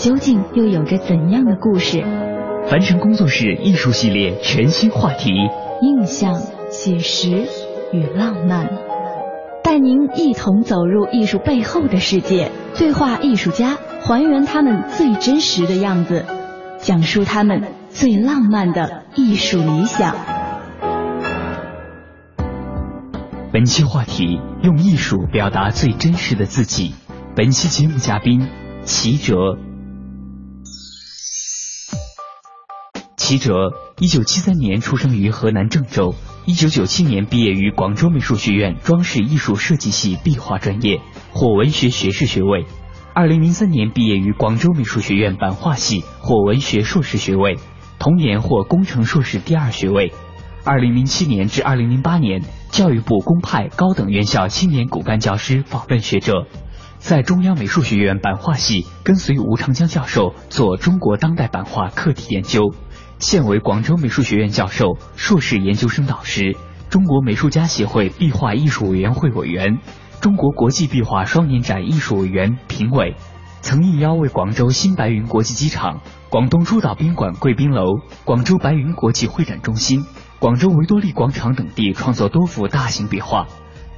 究竟又有着怎样的故事？凡尘工作室艺术系列全新话题：印象、写实与浪漫，带您一同走入艺术背后的世界，对话艺术家，还原他们最真实的样子，讲述他们最浪漫的艺术理想。本期话题：用艺术表达最真实的自己。本期节目嘉宾：齐哲。齐哲，一九七三年出生于河南郑州，一九九七年毕业于广州美术学院装饰艺术设计系壁画专业，获文学学士学位。二零零三年毕业于广州美术学院版画系，获文学硕士学位，同年获工程硕士第二学位。二零零七年至二零零八年，教育部公派高等院校青年骨干教师访问学者，在中央美术学院版画系跟随吴长江教授做中国当代版画课题研究。现为广州美术学院教授、硕士研究生导师，中国美术家协会壁画艺术委员会委员，中国国际壁画双年展艺术委员、评委，曾应邀为广州新白云国际机场、广东珠岛宾馆贵宾楼、广州白云国际会展中心、广州维多利广场等地创作多幅大型壁画，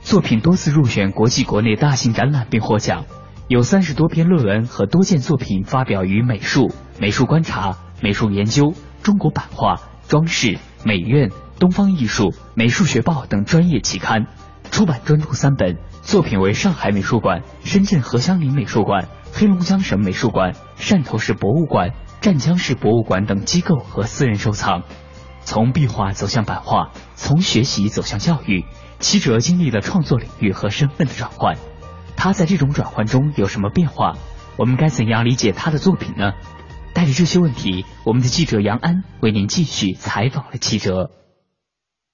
作品多次入选国际国内大型展览并获奖，有三十多篇论文和多件作品发表于《美术》《美术观察》《美术研究》。中国版画、装饰、美院、东方艺术、美术学报等专业期刊，出版专著三本，作品为上海美术馆、深圳何香林美术馆、黑龙江省美术馆、汕头市博物馆、湛江市博物馆等机构和私人收藏。从壁画走向版画，从学习走向教育，七哲经历了创作领域和身份的转换。他在这种转换中有什么变化？我们该怎样理解他的作品呢？带着这些问题，我们的记者杨安为您继续采访了记者。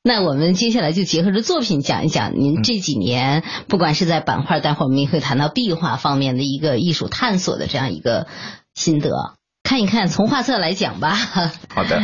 那我们接下来就结合着作品讲一讲您这几年，不管是在版画，待会儿我们也会谈到壁画方面的一个艺术探索的这样一个心得。看一看从画册来讲吧。好的，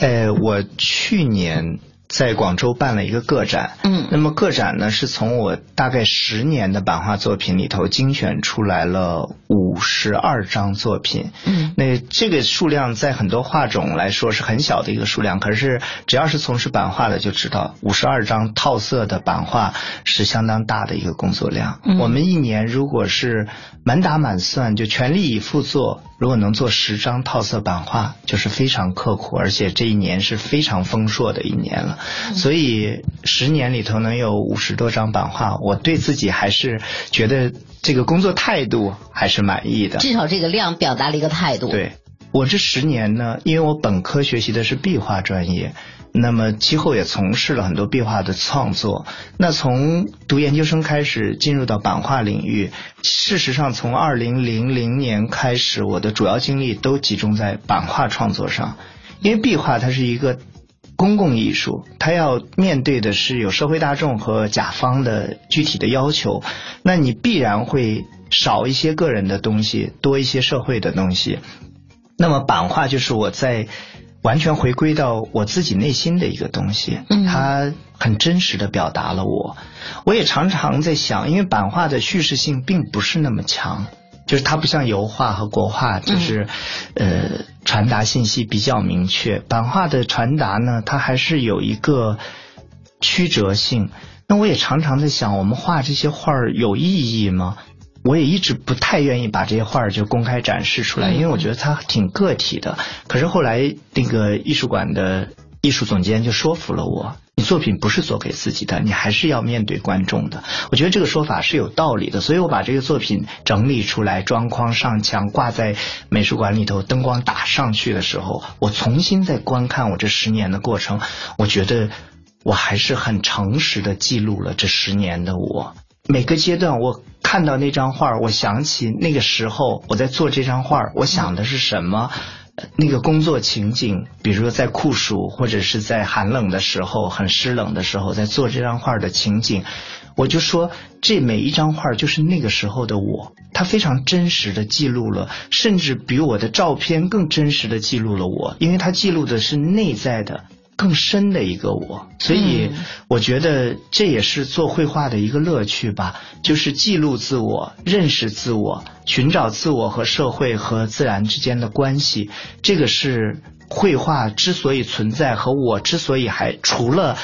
呃，我去年。在广州办了一个个展，嗯，那么个展呢是从我大概十年的版画作品里头精选出来了五十二张作品，嗯，那这个数量在很多画种来说是很小的一个数量，可是只要是从事版画的就知道，五十二张套色的版画是相当大的一个工作量。我们一年如果是满打满算就全力以赴做。如果能做十张套色版画，就是非常刻苦，而且这一年是非常丰硕的一年了。所以十年里头能有五十多张版画，我对自己还是觉得这个工作态度还是满意的。至少这个量表达了一个态度。对我这十年呢，因为我本科学习的是壁画专业。那么其后也从事了很多壁画的创作。那从读研究生开始进入到版画领域，事实上从二零零零年开始，我的主要精力都集中在版画创作上。因为壁画它是一个公共艺术，它要面对的是有社会大众和甲方的具体的要求，那你必然会少一些个人的东西，多一些社会的东西。那么版画就是我在。完全回归到我自己内心的一个东西，它很真实的表达了我。我也常常在想，因为版画的叙事性并不是那么强，就是它不像油画和国画，就是呃传达信息比较明确。版画的传达呢，它还是有一个曲折性。那我也常常在想，我们画这些画儿有意义吗？我也一直不太愿意把这些画儿就公开展示出来，因为我觉得它挺个体的。可是后来那个艺术馆的艺术总监就说服了我，你作品不是做给自己的，你还是要面对观众的。我觉得这个说法是有道理的，所以我把这个作品整理出来，装框上墙，挂在美术馆里头，灯光打上去的时候，我重新再观看我这十年的过程，我觉得我还是很诚实的记录了这十年的我。每个阶段，我看到那张画，我想起那个时候我在做这张画，我想的是什么？那个工作情景，比如说在酷暑或者是在寒冷的时候，很湿冷的时候，在做这张画的情景，我就说这每一张画就是那个时候的我，它非常真实的记录了，甚至比我的照片更真实的记录了我，因为它记录的是内在的。更深的一个我，所以我觉得这也是做绘画的一个乐趣吧，就是记录自我、认识自我、寻找自我和社会和自然之间的关系。这个是绘画之所以存在和我之所以还除了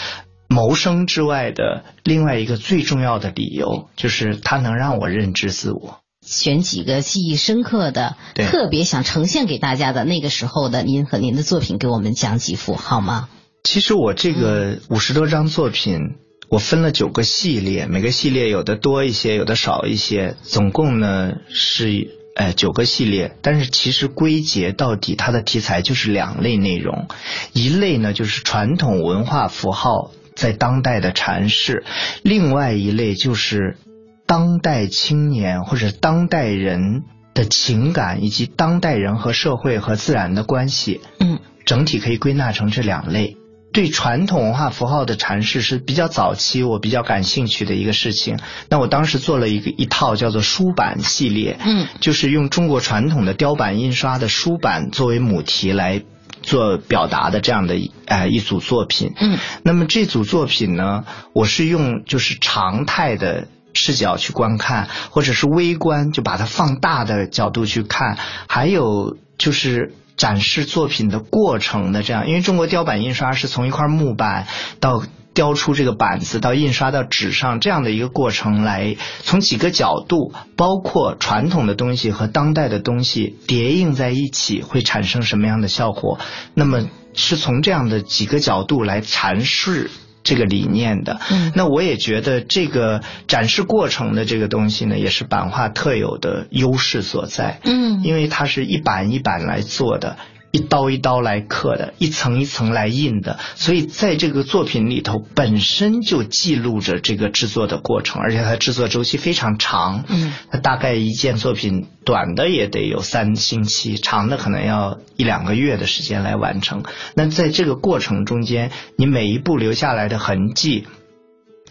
谋生之外的另外一个最重要的理由，就是它能让我认知自我。选几个记忆深刻的、特别想呈现给大家的那个时候的您和您的作品，给我们讲几幅好吗？其实我这个五十多张作品，我分了九个系列，每个系列有的多一些，有的少一些，总共呢是呃九个系列。但是其实归结到底，它的题材就是两类内容，一类呢就是传统文化符号在当代的阐释，另外一类就是当代青年或者当代人的情感以及当代人和社会和自然的关系。嗯，整体可以归纳成这两类。对传统文化符号的阐释是比较早期我比较感兴趣的一个事情。那我当时做了一个一套叫做书版系列，嗯，就是用中国传统的雕版印刷的书版作为母题来做表达的这样的呃一组作品。嗯，那么这组作品呢，我是用就是常态的视角去观看，或者是微观就把它放大的角度去看，还有就是。展示作品的过程的这样，因为中国雕版印刷是从一块木板到雕出这个板子，到印刷到纸上这样的一个过程来，从几个角度，包括传统的东西和当代的东西叠印在一起会产生什么样的效果，那么是从这样的几个角度来阐释。这个理念的，嗯，那我也觉得这个展示过程的这个东西呢，也是版画特有的优势所在，嗯，因为它是一版一版来做的。一刀一刀来刻的，一层一层来印的，所以在这个作品里头本身就记录着这个制作的过程，而且它制作周期非常长。嗯，它大概一件作品短的也得有三星期，长的可能要一两个月的时间来完成。那在这个过程中间，你每一步留下来的痕迹。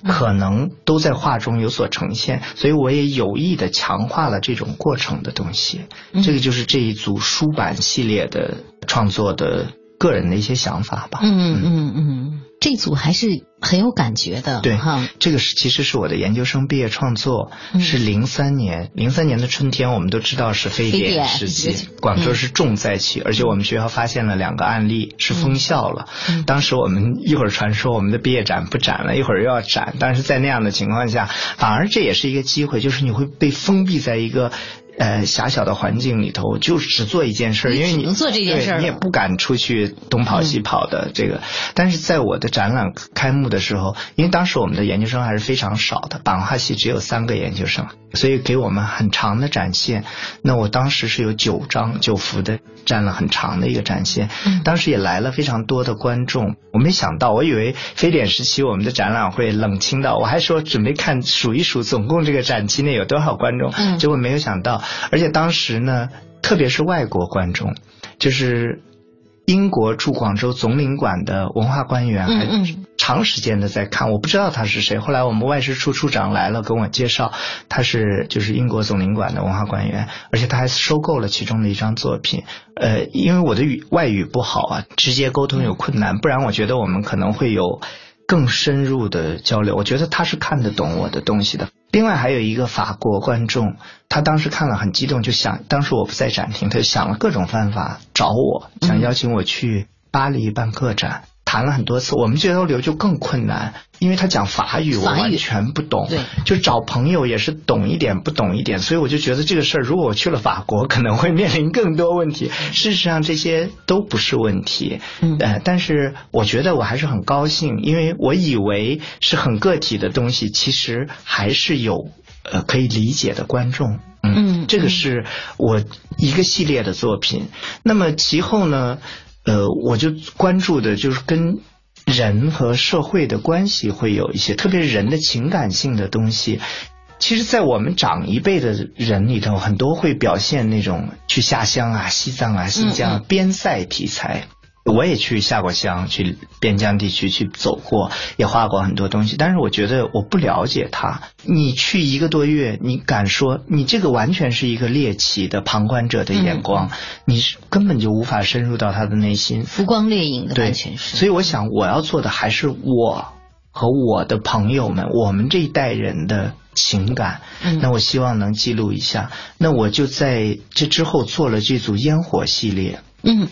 可能都在画中有所呈现，所以我也有意的强化了这种过程的东西。这个就是这一组书版系列的创作的个人的一些想法吧。嗯嗯嗯。这组还是很有感觉的，对哈。这个是其实是我的研究生毕业创作，是零三年，零三年的春天，我们都知道是非典时期，广州是重灾区，而且我们学校发现了两个案例是封校了。当时我们一会儿传说我们的毕业展不展了，一会儿又要展，但是在那样的情况下，反而这也是一个机会，就是你会被封闭在一个。呃，狭小的环境里头，就只做一件事，因为你能做这件事，你也不敢出去东跑西跑的这个。但是在我的展览开幕的时候，因为当时我们的研究生还是非常少的，版画系只有三个研究生，所以给我们很长的展现。那我当时是有九张九幅的，占了很长的一个展现。当时也来了非常多的观众，我没想到，我以为非典时期我们的展览会冷清到，我还说准备看数一数，总共这个展期内有多少观众，结果没有想到。而且当时呢，特别是外国观众，就是英国驻广州总领馆的文化官员，还长时间的在看。我不知道他是谁。后来我们外事处处长来了，跟我介绍，他是就是英国总领馆的文化官员，而且他还收购了其中的一张作品。呃，因为我的语外语不好啊，直接沟通有困难，不然我觉得我们可能会有。更深入的交流，我觉得他是看得懂我的东西的。另外还有一个法国观众，他当时看了很激动，就想当时我不在展厅，他就想了各种办法找我，想邀请我去巴黎办个展。谈了很多次，我们交流就更困难，因为他讲法语，我完全不懂。对，就找朋友也是懂一点不懂一点，所以我就觉得这个事儿，如果我去了法国，可能会面临更多问题。事实上，这些都不是问题。嗯呃，但是我觉得我还是很高兴，因为我以为是很个体的东西，其实还是有呃可以理解的观众。嗯这个是我一个系列的作品。那么其后呢，呃，我就关注的就是跟人和社会的关系会有一些，特别是人的情感性的东西。其实，在我们长一辈的人里头，很多会表现那种去下乡啊、西藏啊、新疆啊边塞题材。我也去下过乡，去边疆地区去走过，也画过很多东西。但是我觉得我不了解他。你去一个多月，你敢说你这个完全是一个猎奇的旁观者的眼光，你是根本就无法深入到他的内心。浮光掠影的对，完全是。所以我想我要做的还是我和我的朋友们，我们这一代人的情感。嗯那我希望能记录一下。那我就在这之后做了这组烟火系列。嗯。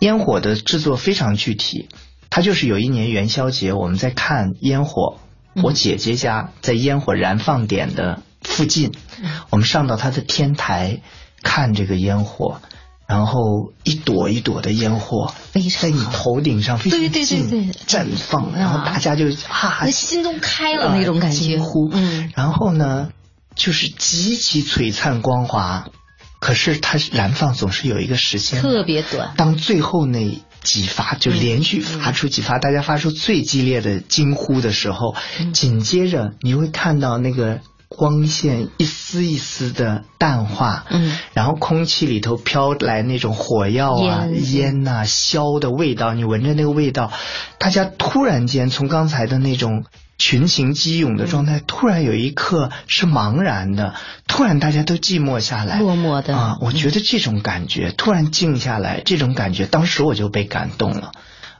烟火的制作非常具体，它就是有一年元宵节，我们在看烟火，嗯。我姐姐家在烟火燃放点的附近，嗯。我们上到她的天台看这个烟火，然后一朵一朵的烟火在你头顶上非常对对对绽放，然后大家就啊那心都开了那种感觉。惊呼，嗯。然后呢，就是极其璀璨光华，可是它燃放总是有一个时间，特别短。当最后那几发就连续发出几发，大家发出最激烈的惊呼的时候，嗯紧接着你会看到那个光线一丝一丝的淡化，嗯，然后空气里头飘来那种火药啊、烟烟呐、硝的味道，你闻着那个味道，大家突然间从刚才的那种。群情激涌的状态，突然有一刻是茫然的，突然大家都寂寞下来，落寞的啊！我觉得这种感觉突然静下来，这种感觉，当时我就被感动了。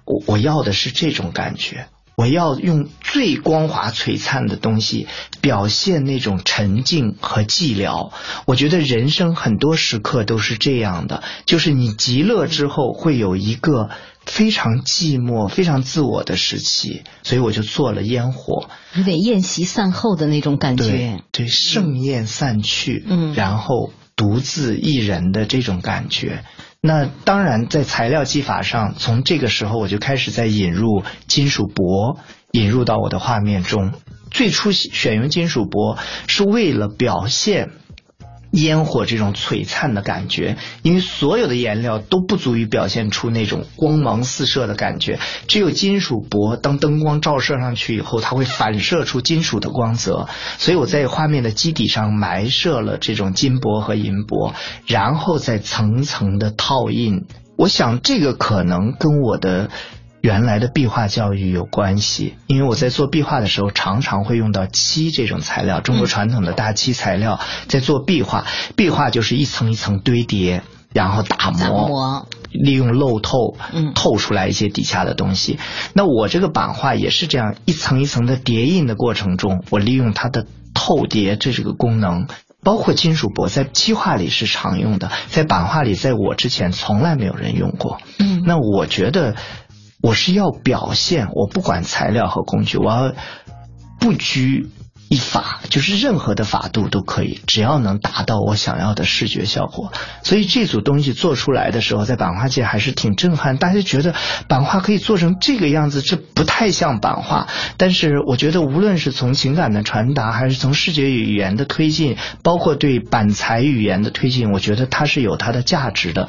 我我要的是这种感觉，我要用最光滑璀璨的东西表现那种沉静和寂寥。我觉得人生很多时刻都是这样的，就是你极乐之后会有一个非常寂寞、非常自我的时期，所以我就做了烟火。有点宴席散后的那种感对觉。对，盛宴散去，嗯然后独自一人的这种感觉。那当然，在材料技法上，从这个时候我就开始在引入金属箔，引入到我的画面中。最初选用金属箔是为了表现烟火这种璀璨的感觉，因为所有的颜料都不足以表现出那种光芒四射的感觉，只有金属箔，当灯光照射上去以后，它会反射出金属的光泽。所以我在画面的基底上埋设了这种金箔和银箔，然后再层层的套印。我想这个可能跟我的原来的壁画教育有关系，因为我在做壁画的时候，常常会用到漆这种材料，中国传统的大漆材料，在做壁画。壁画就是一层一层堆叠，然后打打磨，利用漏透嗯，透出来一些底下的东西。那我这个版画也是这样，一层一层的叠印的过程中，我利用它的透叠这这个功能。包括金属箔，在漆画里是常用的，在版画里，在我之前从来没有人用过。嗯那我觉得我是要表现，我不管材料和工具，我要不拘一法，就是任何的法度都可以，只要能达到我想要的视觉效果。所以这组东西做出来的时候，在版画界还是挺震撼，大家觉得版画可以做成这个样子，这不太像版画。但是我觉得，无论是从情感的传达，还是从视觉语言的推进，包括对板材语言的推进，我觉得它是有它的价值的。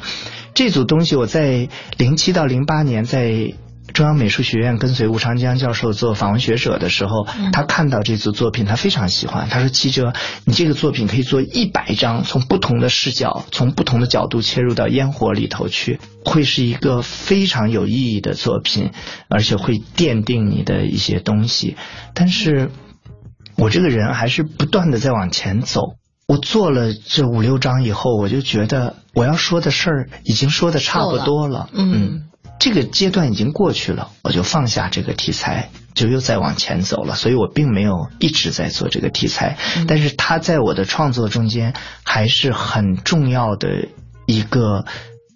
这组东西我在零七到零八年在中央美术学院跟随吴长江教授做访问学者的时候，他看到这组作品，他非常喜欢。他说：“齐哲，你这个作品可以做一百张，从不同的视角，从不同的角度切入到烟火里头去，会是一个非常有意义的作品，而且会奠定你的一些东西。”但是，我这个人还是不断的在往前走。我做了这五六章以后，我就觉得我要说的事儿已经说的差不多了。嗯这个阶段已经过去了，我就放下这个题材，就又再往前走了。所以我并没有一直在做这个题材，但是它在我的创作中间还是很重要的一个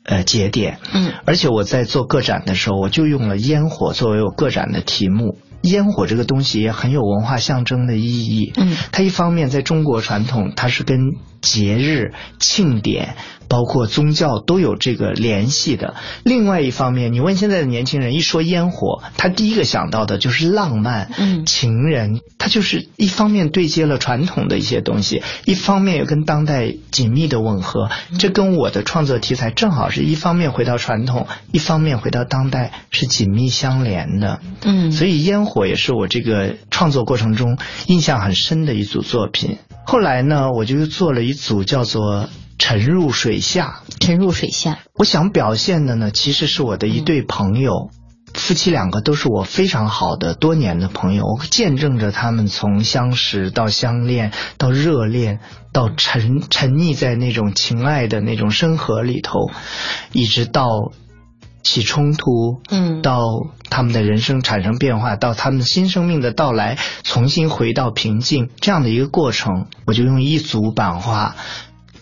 呃节点。嗯，而且我在做个展的时候，我就用了烟火作为我个展的题目。烟火这个东西也很有文化象征的意义。嗯，它一方面在中国传统，它是跟节日、庆典。包括宗教都有这个联系的。另外一方面，你问现在的年轻人，一说烟火，他第一个想到的就是浪漫、嗯，情人。他就是一方面对接了传统的一些东西，一方面又跟当代紧密的吻合。这跟我的创作题材正好是一方面回到传统，一方面回到当代，是紧密相连的。嗯，所以烟火也是我这个创作过程中印象很深的一组作品。后来呢，我就又做了一组叫做。沉入水下，沉入水下。我想表现的呢，其实是我的一对朋友，夫妻两个都是我非常好的多年的朋友。我见证着他们从相识到相恋，到热恋，到沉沉溺在那种情爱的那种深河里头，一直到起冲突，嗯，到他们的人生产生变化，到他们新生命的到来，重新回到平静这样的一个过程，我就用一组版画。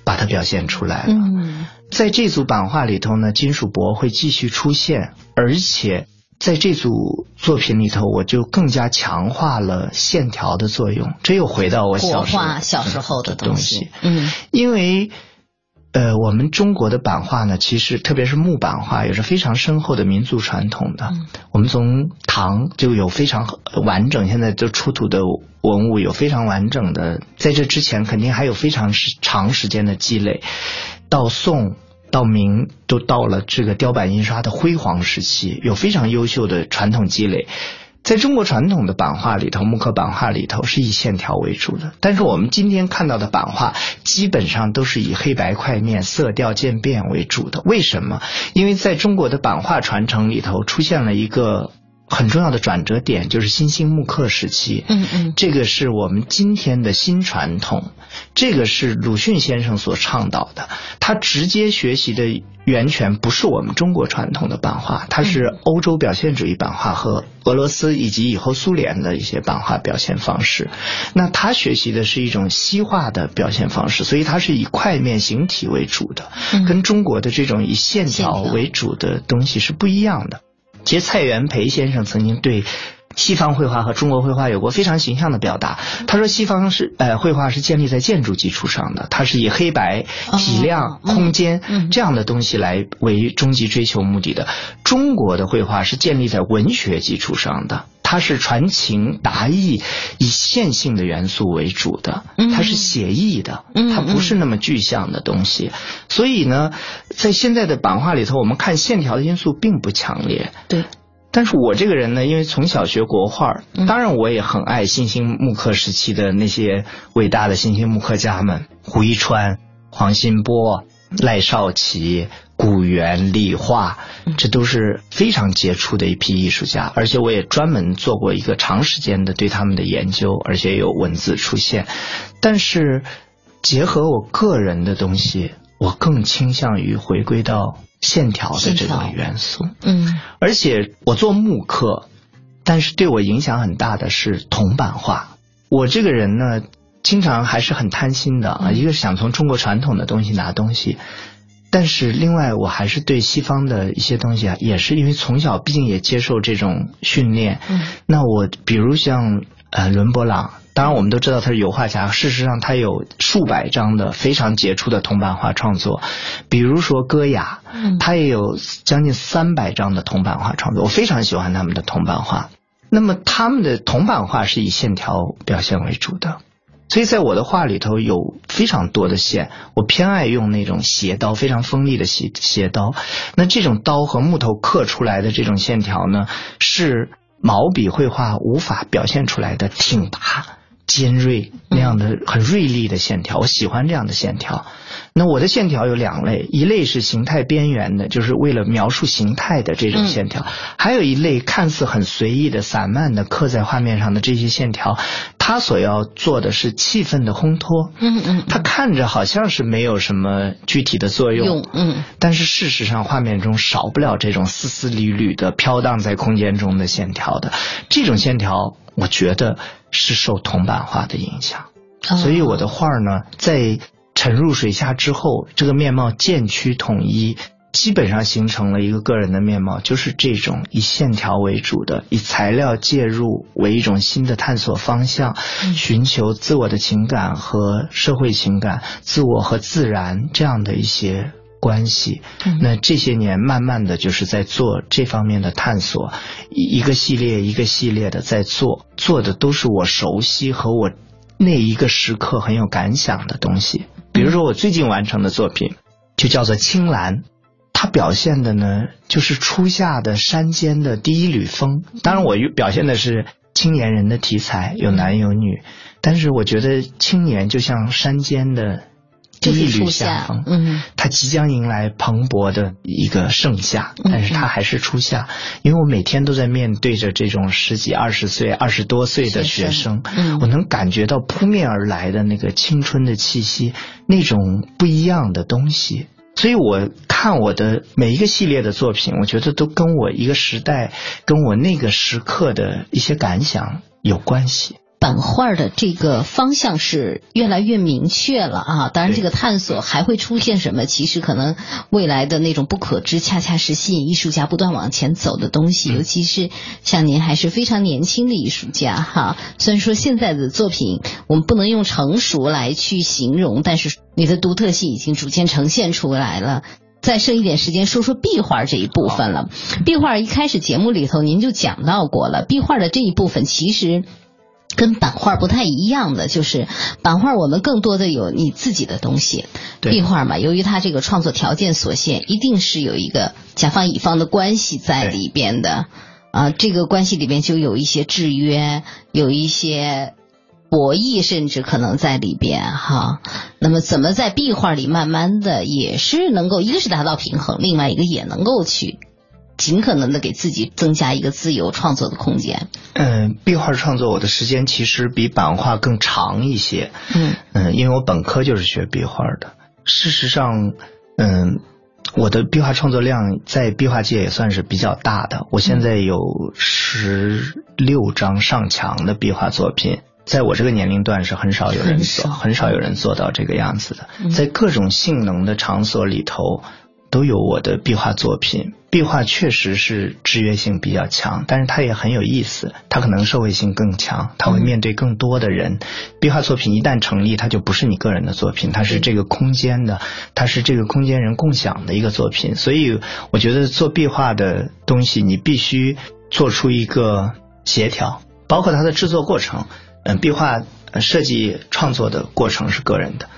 把它表现出来了。嗯，在这组版画里头呢，金属箔会继续出现，而且在这组作品里头，我就更加强化了线条的作用。这又回到我小时候小时候的东西。嗯，因为。呃，我们中国的版画呢，其实特别是木版画，有着非常深厚的民族传统的。我们从唐就有非常完整，现在就出土的文物有非常完整的，在这之前肯定还有非常长时间的积累。到宋到明都到了这个雕版印刷的辉煌时期，有非常优秀的传统积累。在中国传统的版画里头，木刻版画里头是以线条为主的，但是我们今天看到的版画基本上都是以黑白块面、色调渐变为主的。为什么？因为在中国的版画传承里头出现了一个。很重要的转折点就是新兴木刻时期，嗯嗯，这个是我们今天的新传统，这个是鲁迅先生所倡导的。他直接学习的源泉不是我们中国传统的版画，它是欧洲表现主义版画和俄罗斯以及以后苏联的一些版画表现方式。那他学习的是一种西化的表现方式，所以他是以块面形体为主的，跟中国的这种以线条为主的东西是不一样的。其实蔡元培先生曾经对西方绘画和中国绘画有过非常形象的表达。他说，西方是呃绘画是建立在建筑基础上的，它是以黑白、体量、空间这样的东西来为终极追求目的的。中国的绘画是建立在文学基础上的，它是传情达意，以线性的元素为主的，它是写意的，它不是那么具象的东西。所以呢，在现在的版画里头，我们看线条的因素并不强烈。对。但是我这个人呢，因为从小学国画，当然我也很爱新兴木刻时期的那些伟大的新兴木刻家们，胡一川、黄新波、赖少奇、古元、李化，这都是非常杰出的一批艺术家，而且我也专门做过一个长时间的对他们的研究，而且有文字出现。但是结合我个人的东西，我更倾向于回归到。线条的这种元素，嗯，而且我做木刻，但是对我影响很大的是铜版画。我这个人呢，经常还是很贪心的啊，一个是想从中国传统的东西拿东西，但是另外我还是对西方的一些东西啊，也是因为从小毕竟也接受这种训练，嗯，那我比如像呃伦勃朗。当然，我们都知道他是油画家。事实上，他有数百张的非常杰出的铜版画创作，比如说戈雅，他也有将近三百张的铜版画创作。我非常喜欢他们的铜版画。那么，他们的铜版画是以线条表现为主的，所以在我的画里头有非常多的线。我偏爱用那种斜刀，非常锋利的斜斜刀。那这种刀和木头刻出来的这种线条呢，是毛笔绘画无法表现出来的挺拔。尖锐那样的很锐利的线条，我喜欢这样的线条。那我的线条有两类，一类是形态边缘的，就是为了描述形态的这种线条；还有一类看似很随意的、散漫的刻在画面上的这些线条，它所要做的是气氛的烘托。嗯嗯，它看着好像是没有什么具体的作用，嗯，但是事实上画面中少不了这种丝丝缕缕的飘荡在空间中的线条的。这种线条，我觉得。是受铜版画的影响，所以我的画呢，在沉入水下之后，这个面貌渐趋统一，基本上形成了一个个人的面貌，就是这种以线条为主的，以材料介入为一种新的探索方向，寻求自我的情感和社会情感、自我和自然这样的一些关系。那这些年慢慢的就是在做这方面的探索，一个系列一个系列的在做，做的都是我熟悉和我那一个时刻很有感想的东西。比如说我最近完成的作品，就叫做《青蓝》。它表现的呢，就是初夏的山间的第一缕风。当然，我表现的是青年人的题材，有男有女。但是，我觉得青年就像山间的第一缕夏风，嗯，它即将迎来蓬勃的一个盛夏，但是它还是初夏。因为我每天都在面对着这种十几、二十岁、二十多岁的学生，嗯我能感觉到扑面而来的那个青春的气息，那种不一样的东西。所以，我看我的每一个系列的作品，我觉得都跟我一个时代、跟我那个时刻的一些感想有关系。版画的这个方向是越来越明确了啊！当然，这个探索还会出现什么？其实可能未来的那种不可知，恰恰是吸引艺术家不断往前走的东西。尤其是像您还是非常年轻的艺术家哈。虽然说现在的作品我们不能用成熟来去形容，但是你的独特性已经逐渐呈现出来了。再剩一点时间，说说壁画这一部分了。壁画一开始节目里头您就讲到过了，壁画的这一部分其实。跟版画不太一样的就是，版画我们更多的有你自己的东西，壁画嘛，由于它这个创作条件所限，一定是有一个甲方乙方的关系在里边的，啊，这个关系里边就有一些制约，有一些博弈，甚至可能在里边哈。那么怎么在壁画里慢慢的也是能够，一个是达到平衡，另外一个也能够去。尽可能的给自己增加一个自由创作的空间。嗯，壁画创作我的时间其实比版画更长一些。嗯嗯，因为我本科就是学壁画的。事实上，嗯，我的壁画创作量在壁画界也算是比较大的。我现在有十六张上墙的壁画作品，在我这个年龄段是很少有人做，很少有人做到这个样子的。在各种性能的场所里头。都有我的壁画作品，壁画确实是制约性比较强，但是它也很有意思，它可能社会性更强，它会面对更多的人。壁画作品一旦成立，它就不是你个人的作品，它是这个空间的，它是这个空间人共享的一个作品。所以我觉得做壁画的东西，你必须做出一个协调，包括它的制作过程。嗯，壁画设计创作的过程是个人的。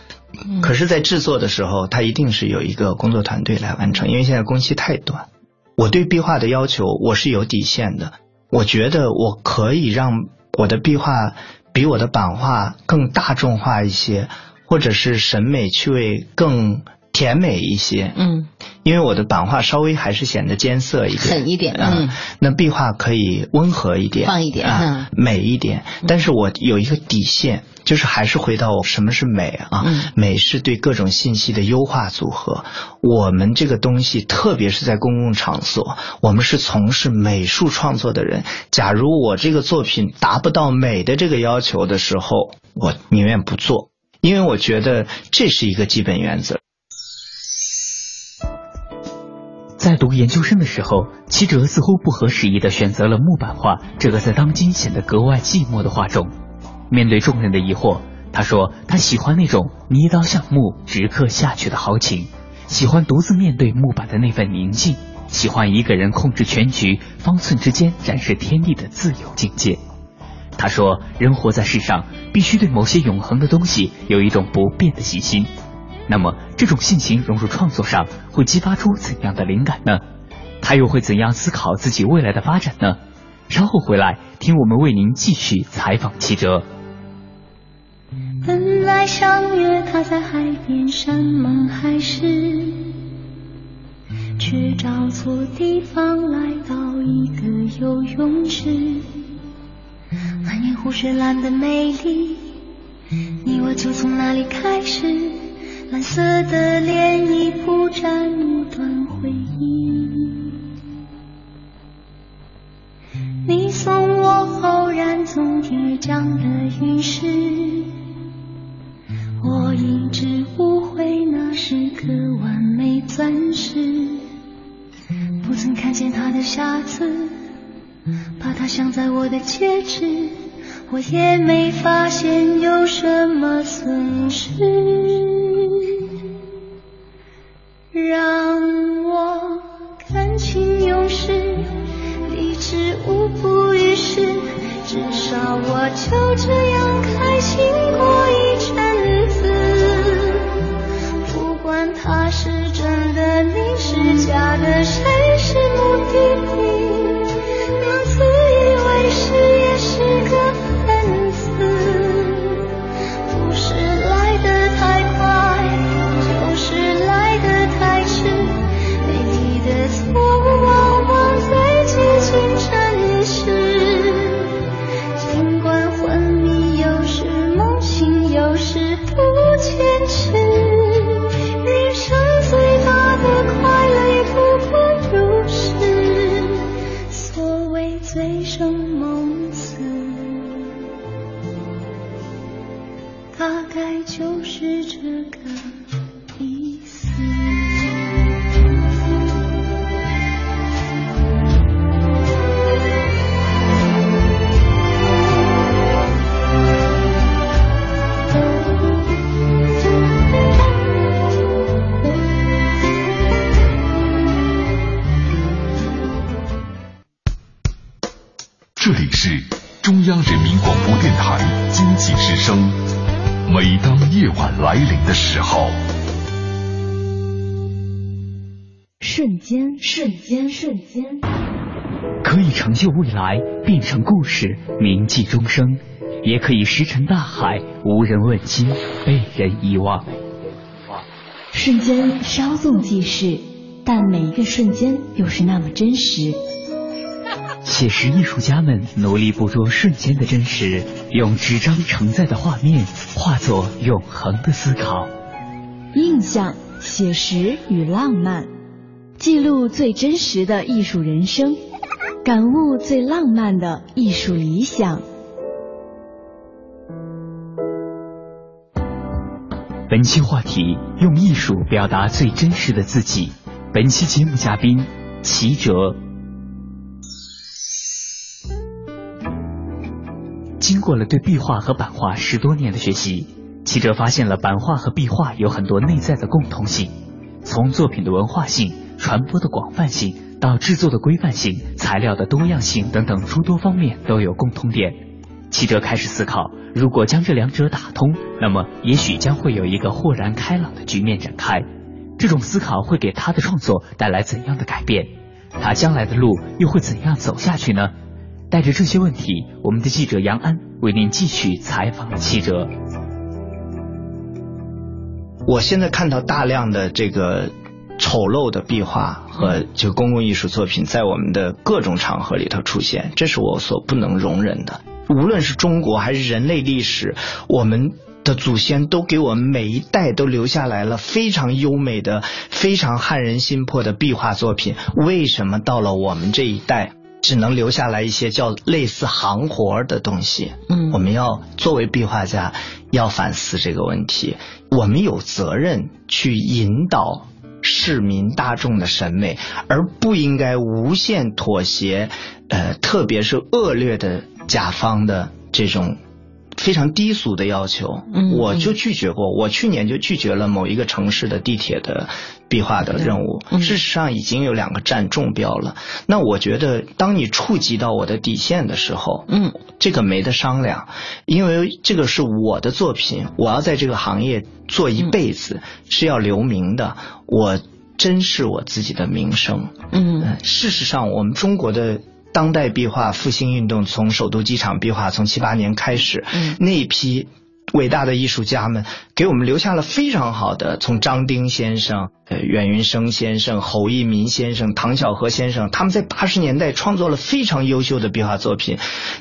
可是，在制作的时候，它一定是有一个工作团队来完成，因为现在工期太短。我对壁画的要求，我是有底线的。我觉得我可以让我的壁画比我的版画更大众化一些，或者是审美趣味更甜美一些。嗯。因为我的版画稍微还是显得艰涩一点，狠一点，嗯，那壁画可以温和一点，放一点，嗯，美一点。但是我有一个底线，就是还是回到什么是美啊？美是对各种信息的优化组合。我们这个东西，特别是在公共场所，我们是从事美术创作的人。假如我这个作品达不到美的这个要求的时候，我宁愿不做，因为我觉得这是一个基本原则。在读研究生的时候，齐哲似乎不合时宜地选择了木板画这个在当今显得格外寂寞的画种。面对众人的疑惑，他说他喜欢那种捏刀向木直刻下去的豪情，喜欢独自面对木板的那份宁静，喜欢一个人控制全局，方寸之间展示天地的自由境界。他说，人活在世上，必须对某些永恒的东西有一种不变的信心。那么，这种性情融入创作上，会激发出怎样的灵感呢？他又会怎样思考自己未来的发展呢？稍后回来听我们为您继续采访七哲。本来相约他在海边山盟海誓，却找错地方来到一个游泳池。满眼湖水蓝的美丽，你我就从那里开始。蓝色的涟漪铺展一段回忆。你送我偶然从天而降的陨石，我一直误会那是颗完美钻石。不曾看见它的瑕疵，把它镶在我的戒指，我也没发现有什么损失。让我感情用事，理智无补于事，至少我就这样开心过一阵子。不管他是真的，你是假的，谁是目的地，就是这个瞬间，瞬间，瞬间，可以成就未来，变成故事，铭记终生；也可以石沉大海，无人问津，被人遗忘。瞬间稍纵即逝，但每一个瞬间又是那么真实。写实艺术家们努力捕捉瞬间的真实，用纸张承载的画面化作永恒的思考。印象、写实与浪漫，记录最真实的艺术人生，感悟最浪漫的艺术理想。本期话题：用艺术表达最真实的自己。本期节目嘉宾：齐哲。经过了对壁画和版画十多年的学习，齐哲发现了版画和壁画有很多内在的共通性，从作品的文化性、传播的广泛性到制作的规范性、材料的多样性等等诸多方面都有共通点。齐哲开始思考，如果将这两者打通，那么也许将会有一个豁然开朗的局面展开。这种思考会给他的创作带来怎样的改变？他将来的路又会怎样走下去呢？带着这些问题，我们的记者杨安为您继续采访了齐哲。我现在看到大量的这个丑陋的壁画和这个公共艺术作品在我们的各种场合里头出现，这是我所不能容忍的。无论是中国还是人类历史，我们的祖先都给我们每一代都留下来了非常优美的、非常撼人心魄的壁画作品。为什么到了我们这一代？只能留下来一些叫类似行活的东西。嗯我们要作为壁画家，要反思这个问题。我们有责任去引导市民大众的审美，而不应该无限妥协。呃，特别是恶劣的甲方的这种。非常低俗的要求，嗯我就拒绝过。我去年就拒绝了某一个城市的地铁的壁画的任务。嗯事实上，已经有两个站中标了。那我觉得，当你触及到我的底线的时候，嗯，这个没得商量，因为这个是我的作品，我要在这个行业做一辈子，是要留名的。我珍视我自己的名声。嗯呃事实上，我们中国的当代壁画复兴运动从首都机场壁画从七八年开始，嗯那一批伟大的艺术家们给我们留下了非常好的，从张丁先生、呃阮云生先生、侯一民先生、唐小荷先生，他们在八十年代创作了非常优秀的壁画作品，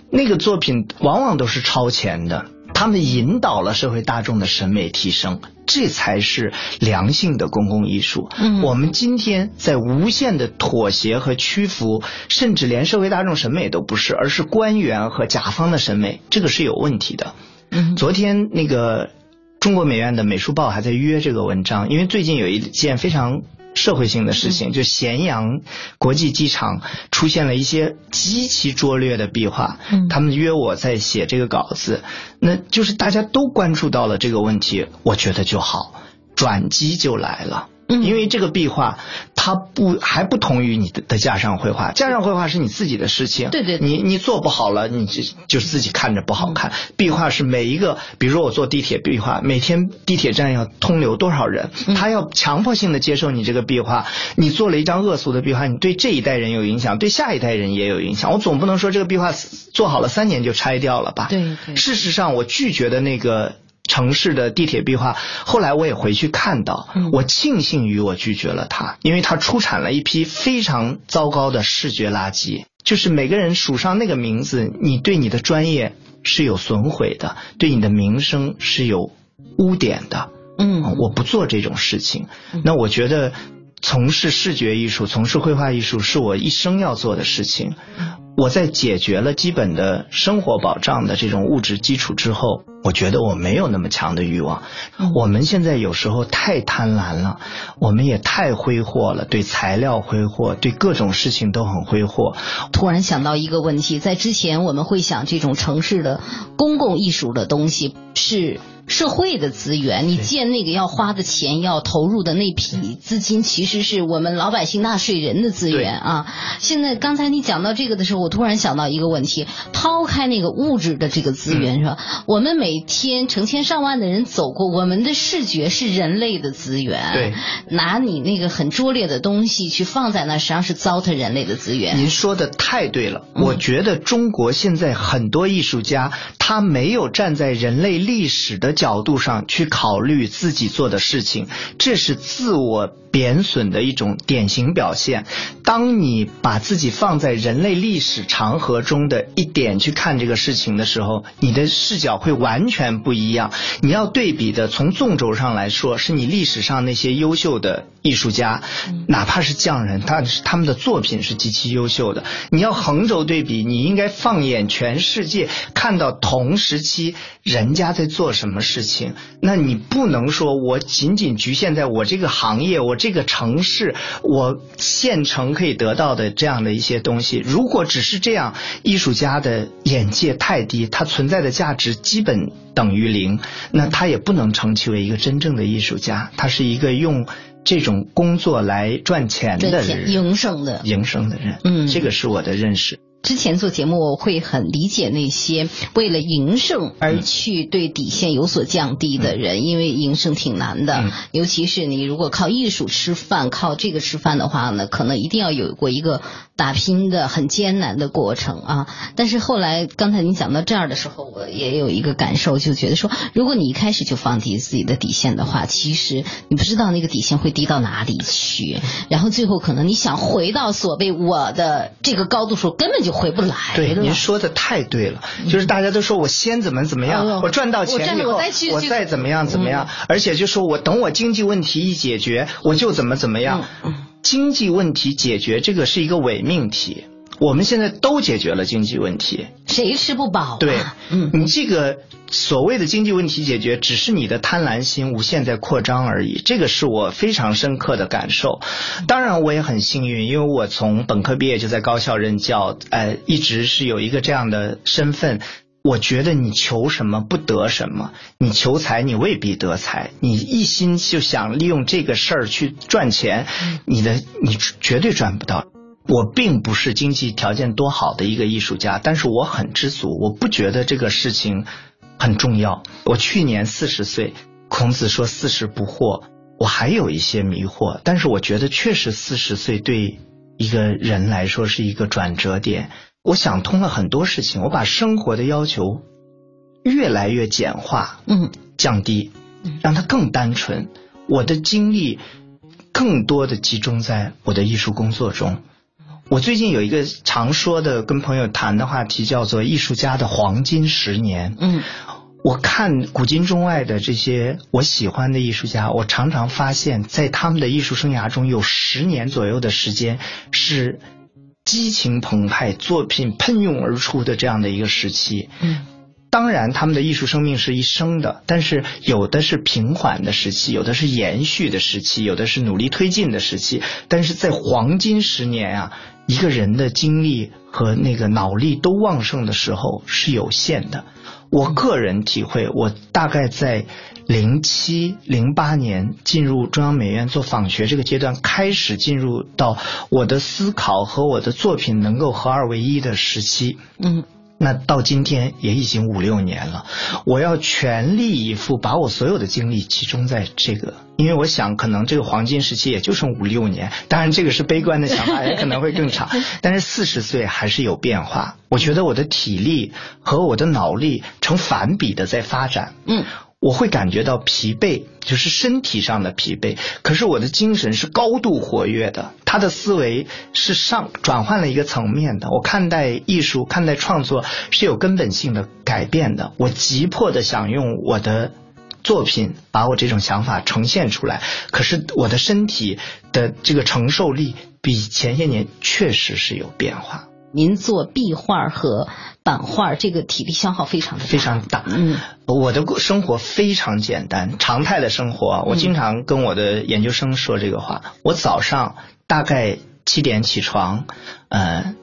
那个作品往往都是超前的。他们引导了社会大众的审美提升，这才是良性的公共艺术。嗯我们今天在无限的妥协和屈服，甚至连社会大众审美都不是，而是官员和甲方的审美，这个是有问题的。嗯昨天那个中国美院的美术报还在约这个文章，因为最近有一件非常社会性的事情，就咸阳国际机场出现了一些极其拙劣的壁画，他们约我在写这个稿子，那就是大家都关注到了这个问题，我觉得就好，转机就来了。因为这个壁画，它不还不同于你的的架上绘画，架上绘画是你自己的事情，对对，你你做不好了，你就就是自己看着不好看。壁画是每一个，比如说我坐地铁壁画，每天地铁站要通流多少人，他要强迫性的接受你这个壁画。你做了一张恶俗的壁画，你对这一代人有影响，对下一代人也有影响。我总不能说这个壁画做好了三年就拆掉了吧？对对。事实上，我拒绝的那个。城市的地铁壁画，后来我也回去看到，我庆幸于我拒绝了它，因为它出产了一批非常糟糕的视觉垃圾。就是每个人署上那个名字，你对你的专业是有损毁的，对你的名声是有污点的。嗯，我不做这种事情。那我觉得从事视觉艺术、从事绘画艺术是我一生要做的事情。我在解决了基本的生活保障的这种物质基础之后，我觉得我没有那么强的欲望。我们现在有时候太贪婪了，我们也太挥霍了，对材料挥霍，对各种事情都很挥霍。突然想到一个问题，在之前我们会想，这种城市的公共艺术的东西是。社会的资源，你建那个要花的钱，要投入的那批资金，其实是我们老百姓纳税人的资源啊。现在刚才你讲到这个的时候，我突然想到一个问题：抛开那个物质的这个资源是吧？我们每天成千上万的人走过，我们的视觉是人类的资源。对，拿你那个很拙劣的东西去放在那，实际上是糟蹋人类的资源。您说的太对了，我觉得中国现在很多艺术家，他没有站在人类历史的。角度上去考虑自己做的事情，这是自我贬损的一种典型表现。当你把自己放在人类历史长河中的一点去看这个事情的时候，你的视角会完全不一样。你要对比的，从纵轴上来说，是你历史上那些优秀的艺术家，哪怕是匠人，他他们的作品是极其优秀的。你要横轴对比，你应该放眼全世界，看到同时期人家在做什么事。事情，那你不能说我仅仅局限在我这个行业、我这个城市、我县城可以得到的这样的一些东西。如果只是这样，艺术家的眼界太低，他存在的价值基本等于零，那他也不能称其为一个真正的艺术家。他是一个用这种工作来赚钱的人，营生的营生的人。嗯，这个是我的认识。之前做节目，我会很理解那些为了营生而去对底线有所降低的人，因为营生挺难的，尤其是你如果靠艺术吃饭，靠这个吃饭的话呢，可能一定要有过一个打拼的很艰难的过程啊。但是后来刚才你讲到这儿的时候，我也有一个感受，就觉得说，如果你一开始就放低自己的底线的话，其实你不知道那个底线会低到哪里去，然后最后可能你想回到所谓我的这个高度时候，根本就。回不来。对，您说的太对了，就是大家都说我先怎么怎么样，我赚到钱以后，我再怎么样怎么样，而且就说我等我经济问题一解决，我就怎么怎么样。经济问题解决这个是一个伪命题。我们现在都解决了经济问题，谁吃不饱？对，嗯，你这个所谓的经济问题解决，只是你的贪婪心无限在扩张而已。这个是我非常深刻的感受。当然，我也很幸运，因为我从本科毕业就在高校任教，呃，一直是有一个这样的身份。我觉得你求什么不得什么，你求财你未必得财，你一心就想利用这个事儿去赚钱，你的你绝对赚不到。我并不是经济条件多好的一个艺术家，但是我很知足。我不觉得这个事情很重要。我去年四十岁，孔子说四十不惑，我还有一些迷惑，但是我觉得确实四十岁对一个人来说是一个转折点。我想通了很多事情，我把生活的要求越来越简化，嗯，降低，让它更单纯。我的精力更多的集中在我的艺术工作中。我最近有一个常说的跟朋友谈的话题，叫做“艺术家的黄金十年”。嗯，我看古今中外的这些我喜欢的艺术家，我常常发现，在他们的艺术生涯中有十年左右的时间是激情澎湃、作品喷涌而出的这样的一个时期。嗯，当然，他们的艺术生命是一生的，但是有的是平缓的时期，有的是延续的时期，有的是努力推进的时期。但是在黄金十年啊，一个人的精力和那个脑力都旺盛的时候是有限的。我个人体会，我大概在零七零八年进入中央美院做访学这个阶段，开始进入到我的思考和我的作品能够合二为一的时期。嗯。那到今天也已经五六年了，我要全力以赴把我所有的精力集中在这个，因为我想可能这个黄金时期也就剩五六年，当然这个是悲观的想法，也可能会更长。但是四十岁还是有变化，我觉得我的体力和我的脑力成反比的在发展。嗯。我会感觉到疲惫，就是身体上的疲惫。可是我的精神是高度活跃的，他的思维是上转换了一个层面的。我看待艺术、看待创作是有根本性的改变的。我急迫的想用我的作品把我这种想法呈现出来，可是我的身体的这个承受力比前些年确实是有变化。您做壁画和版画，这个体力消耗非常的非常大。嗯，我的生活非常简单，常态的生活。我经常跟我的研究生说这个话。我早上大概七点起床，呃，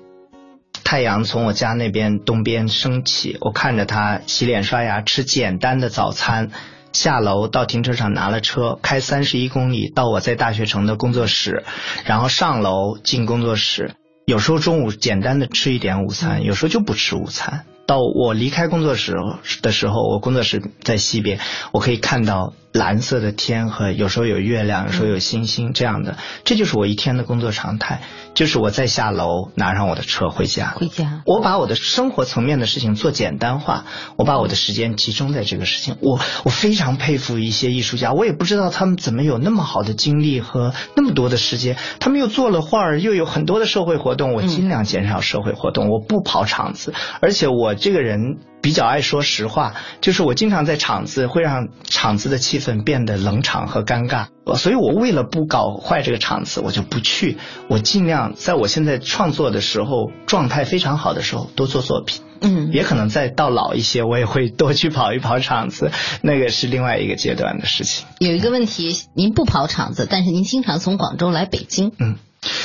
太阳从我家那边东边升起，我看着它洗脸刷牙，吃简单的早餐，下楼到停车场拿了车，开三十一公里到我在大学城的工作室，然后上楼进工作室。有时候中午简单的吃一点午餐，有时候就不吃午餐。到我离开工作室的时候，我工作室在西边，我可以看到蓝色的天和有时候有月亮，有时候有星星这样的，这就是我一天的工作常态。就是我再下楼拿上我的车回家，回家。我把我的生活层面的事情做简单化，我把我的时间集中在这个事情。我我非常佩服一些艺术家，我也不知道他们怎么有那么好的精力和那么多的时间。他们又做了画儿，又有很多的社会活动。我尽量减少社会活动，我不跑场子，而且我这个人。比较爱说实话，就是我经常在场子会让场子的气氛变得冷场和尴尬，所以我为了不搞坏这个场子，我就不去。我尽量在我现在创作的时候状态非常好的时候多做作品。嗯，也可能再到老一些，我也会多去跑一跑场子，那个是另外一个阶段的事情。有一个问题，您不跑场子，但是您经常从广州来北京，嗯，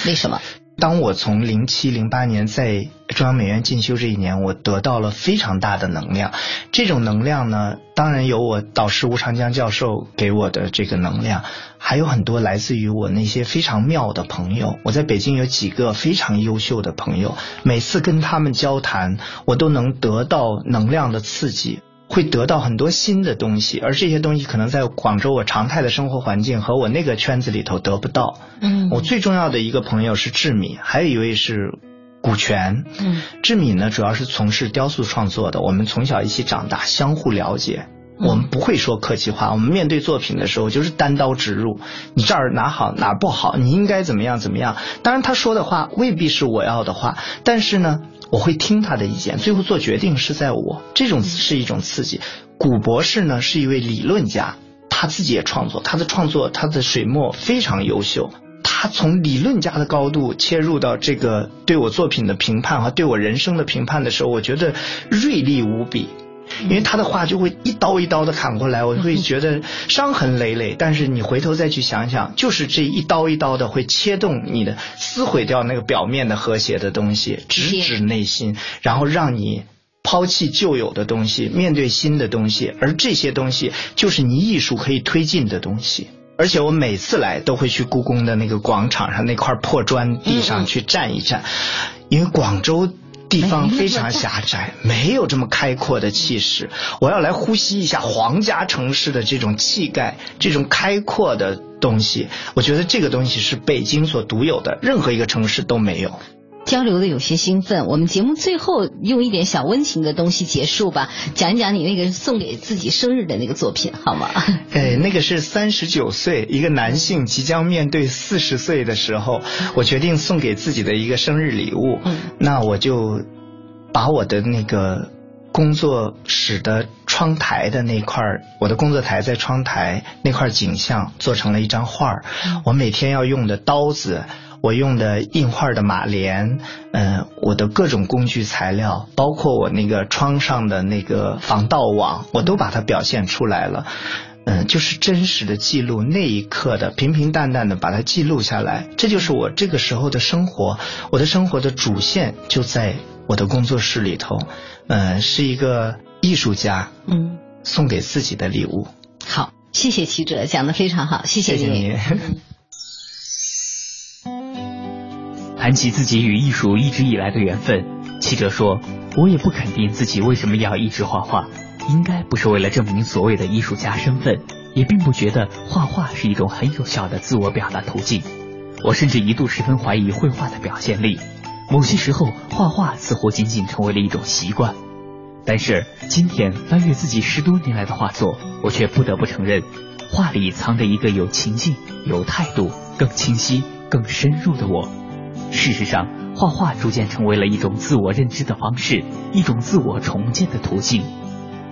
为什么？当我从零七零八年在中央美院进修这一年，我得到了非常大的能量。这种能量呢，当然有我导师吴长江教授给我的这个能量，还有很多来自于我那些非常妙的朋友。我在北京有几个非常优秀的朋友，每次跟他们交谈，我都能得到能量的刺激。会得到很多新的东西，而这些东西可能在广州我常态的生活环境和我那个圈子里头得不到。嗯，我最重要的一个朋友是志敏，还有一位是古泉。嗯，志敏呢主要是从事雕塑创作的，我们从小一起长大，相互了解。我们不会说客气话，我们面对作品的时候就是单刀直入。你这儿哪好哪不好，你应该怎么样怎么样。当然他说的话未必是我要的话，但是呢。我会听他的意见，最后做决定是在我。这种是一种刺激。古博士呢是一位理论家，他自己也创作，他的创作他的水墨非常优秀。他从理论家的高度切入到这个对我作品的评判和对我人生的评判的时候，我觉得锐利无比。因为他的话就会一刀一刀的砍过来，我会觉得伤痕累累。但是你回头再去想想，就是这一刀一刀的会切动你的，撕毁掉那个表面的和谐的东西，直指内心，然后让你抛弃旧有的东西，面对新的东西。而这些东西就是你艺术可以推进的东西。而且我每次来都会去故宫的那个广场上那块破砖地上去站一站，因为广州。地方非常狭窄，没有这么开阔的气势。我要来呼吸一下皇家城市的这种气概，这种开阔的东西。我觉得这个东西是北京所独有的，任何一个城市都没有。交流的有些兴奋，我们节目最后用一点小温情的东西结束吧，讲一讲你那个送给自己生日的那个作品好吗？哎，那个是三十九岁一个男性即将面对四十岁的时候，我决定送给自己的一个生日礼物。嗯，那我就把我的那个工作室的窗台的那块我的工作台在窗台那块景象做成了一张画儿。我每天要用的刀子。我用的印画的马莲，嗯，我的各种工具材料，包括我那个窗上的那个防盗网，我都把它表现出来了。嗯，就是真实的记录那一刻的平平淡淡的把它记录下来，这就是我这个时候的生活。我的生活的主线就在我的工作室里头，嗯，是一个艺术家，嗯，送给自己的礼物。好，谢谢齐哲讲的非常好，谢谢你。谈起自己与艺术一直以来的缘分，齐哲说：“我也不肯定自己为什么要一直画画。”应该不是为了证明所谓的艺术家身份，也并不觉得画画是一种很有效的自我表达途径。我甚至一度十分怀疑绘画的表现力。某些时候，画画似乎仅仅成为了一种习惯。但是今天翻阅自己十多年来的画作，我却不得不承认，画里藏着一个有情境、有态度、更清晰、更深入的我。事实上，画画逐渐成为了一种自我认知的方式，一种自我重建的途径。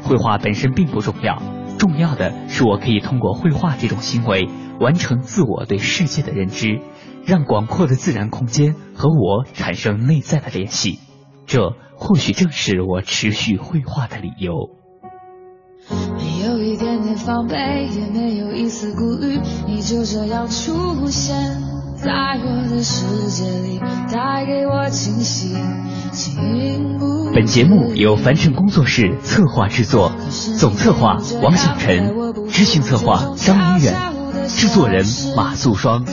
绘画本身并不重要，重要的是我可以通过绘画这种行为完成自我对世界的认知，让广阔的自然空间和我产生内在的联系。这或许正是我持续绘画的理由。没有一点点防备，也没有一丝顾虑，你就这样出现。在我的世界里带给我惊喜。本节目由凡尘工作室策划制作，总策划王小晨，执行策划张明远，制作人马素双。